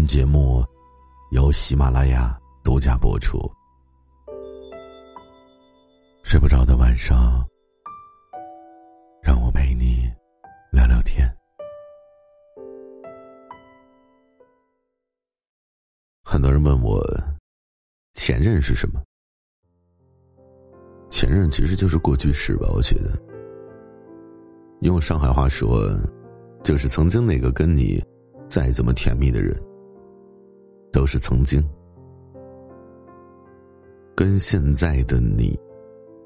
本节目由喜马拉雅独家播出。睡不着的晚上，让我陪你聊聊天。很多人问我，前任是什么？前任其实就是过去式吧，我觉得。用上海话说，就是曾经那个跟你再怎么甜蜜的人。都是曾经，跟现在的你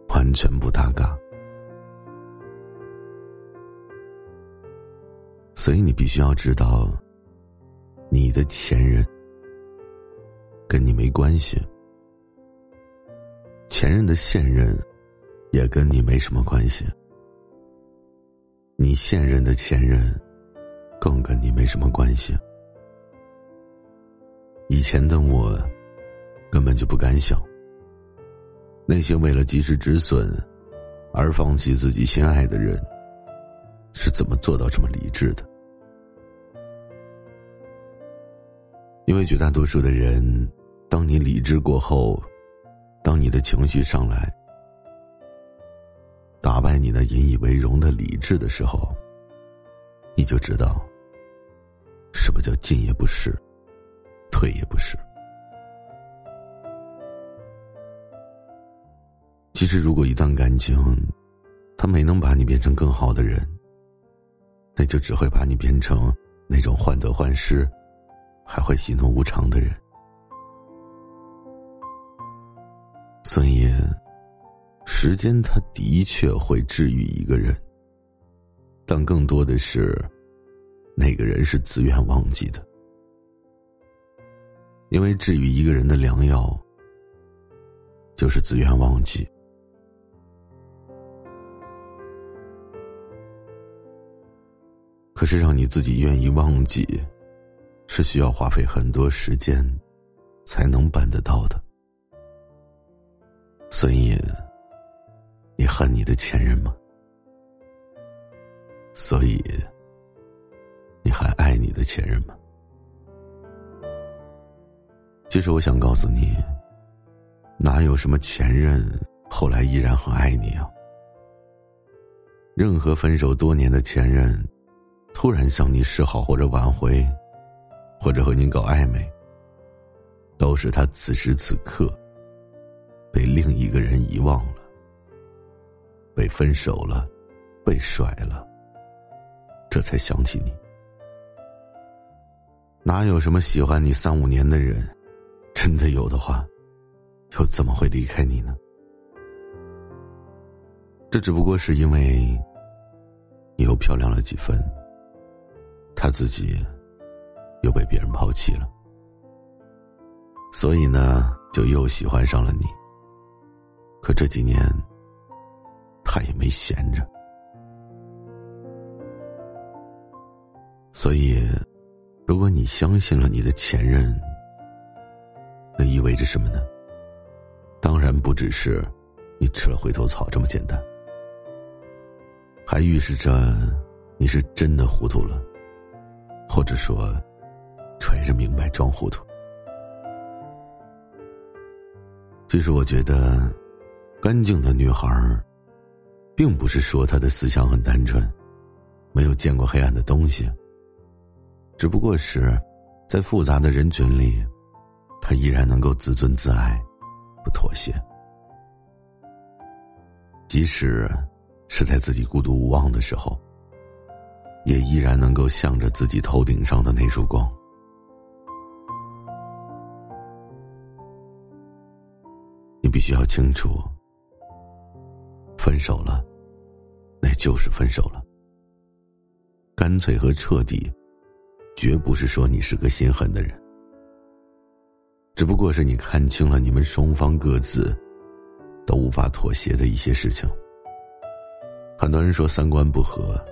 完全不搭嘎，所以你必须要知道，你的前任跟你没关系，前任的现任也跟你没什么关系，你现任的前任更跟你没什么关系。以前的我，根本就不敢想。那些为了及时止损而放弃自己心爱的人，是怎么做到这么理智的？因为绝大多数的人，当你理智过后，当你的情绪上来，打败你那引以为荣的理智的时候，你就知道什么叫进也不是。对也不是。其实，如果一段感情，他没能把你变成更好的人，那就只会把你变成那种患得患失，还会喜怒无常的人。所以，时间它的确会治愈一个人，但更多的是，那个人是自愿忘记的。因为治愈一个人的良药，就是自愿忘记。可是让你自己愿意忘记，是需要花费很多时间才能办得到的。所以，你恨你的前任吗？所以，你还爱你的前任吗？其实我想告诉你，哪有什么前任后来依然很爱你啊？任何分手多年的前任，突然向你示好或者挽回，或者和你搞暧昧，都是他此时此刻被另一个人遗忘了，被分手了，被甩了，这才想起你。哪有什么喜欢你三五年的人？真的有的话，又怎么会离开你呢？这只不过是因为你又漂亮了几分，他自己又被别人抛弃了，所以呢，就又喜欢上了你。可这几年，他也没闲着，所以，如果你相信了你的前任。那意味着什么呢？当然不只是你吃了回头草这么简单，还预示着你是真的糊涂了，或者说揣着明白装糊涂。其实我觉得，干净的女孩并不是说她的思想很单纯，没有见过黑暗的东西，只不过是在复杂的人群里。他依然能够自尊自爱，不妥协，即使是在自己孤独无望的时候，也依然能够向着自己头顶上的那束光。你必须要清楚，分手了，那就是分手了，干脆和彻底，绝不是说你是个心狠的人，只不过是你看清了你们双方各自都无法妥协的一些事情。很多人说三观不合，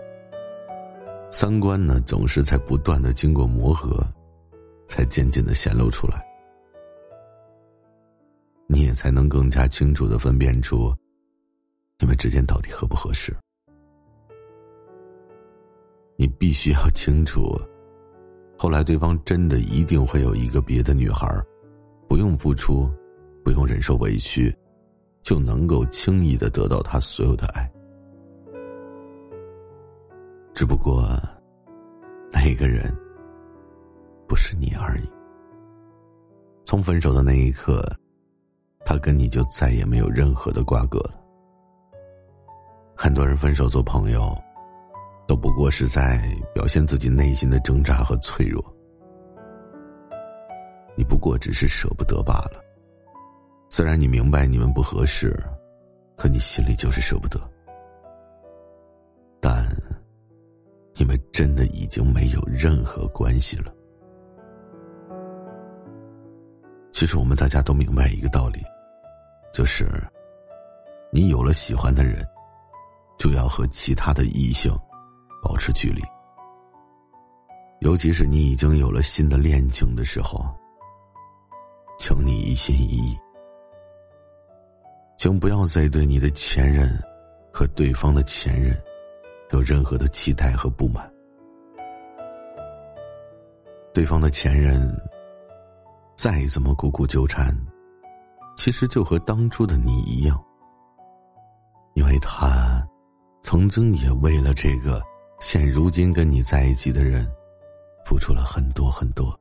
三观呢总是在不断的经过磨合，才渐渐的显露出来，你也才能更加清楚的分辨出你们之间到底合不合适。你必须要清楚，后来对方真的一定会有一个别的女孩儿，不用付出，不用忍受委屈，就能够轻易的得到他所有的爱。只不过，那个人不是你而已。从分手的那一刻，他跟你就再也没有任何的瓜葛了。很多人分手做朋友。都不过是在表现自己内心的挣扎和脆弱，你不过只是舍不得罢了。虽然你明白你们不合适，可你心里就是舍不得。但，你们真的已经没有任何关系了。其实我们大家都明白一个道理，就是，你有了喜欢的人，就要和其他的异性。保持距离，尤其是你已经有了新的恋情的时候，请你一心一意，请不要再对你的前任和对方的前任有任何的期待和不满。对方的前任再怎么苦苦纠缠，其实就和当初的你一样，因为他曾经也为了这个。现如今跟你在一起的人，付出了很多很多。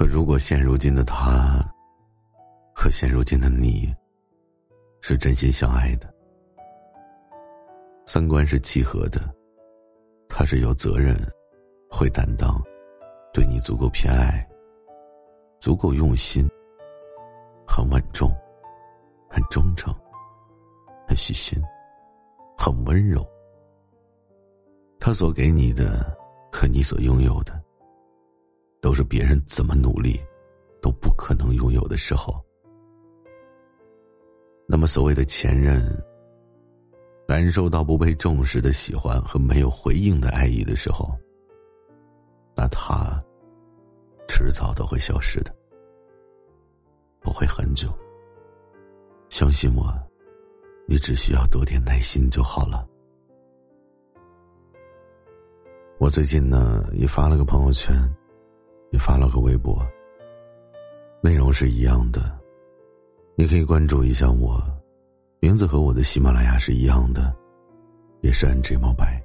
可如果现如今的他，和现如今的你，是真心相爱的，三观是契合的，他是有责任，会担当，对你足够偏爱，足够用心，很稳重，很忠诚，很细心，很温柔。他所给你的和你所拥有的，都是别人怎么努力都不可能拥有的时候。那么，所谓的前任，感受到不被重视的喜欢和没有回应的爱意的时候，那他迟早都会消失的，不会很久。相信我，你只需要多点耐心就好了。我最近呢也发了个朋友圈，也发了个微博，内容是一样的，你可以关注一下我，名字和我的喜马拉雅是一样的，也是 N J 猫白。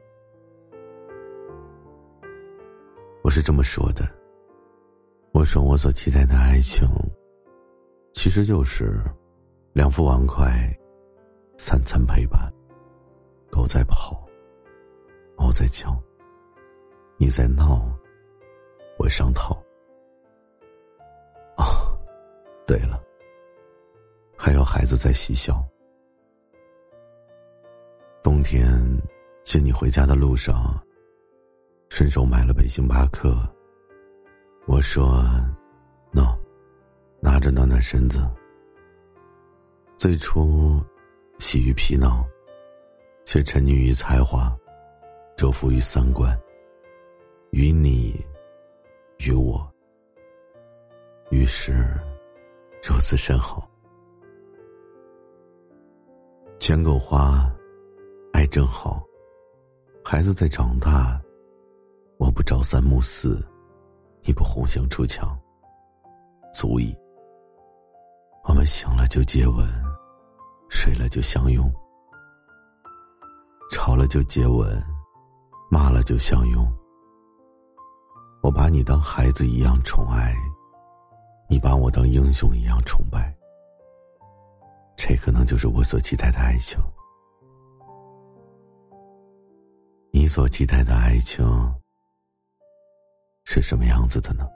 我是这么说的，我说我所期待的爱情，其实就是两副碗筷，三餐陪伴，狗在跑，猫在叫。你在闹，我上套。哦，对了，还有孩子在嬉笑。冬天接你回家的路上，顺手买了杯星巴克。我说：“喏，拿着暖暖身子。”最初喜于皮囊，却沉溺于才华，折服于三观。与你，与我，于是如此甚好。钱够花，爱正好，孩子在长大，我不朝三暮四，你不红杏出墙，足以。我们醒了就接吻，睡了就相拥，吵了就接吻，骂了就相拥。把你当孩子一样宠爱，你把我当英雄一样崇拜。这可能就是我所期待的爱情。你所期待的爱情是什么样子的呢？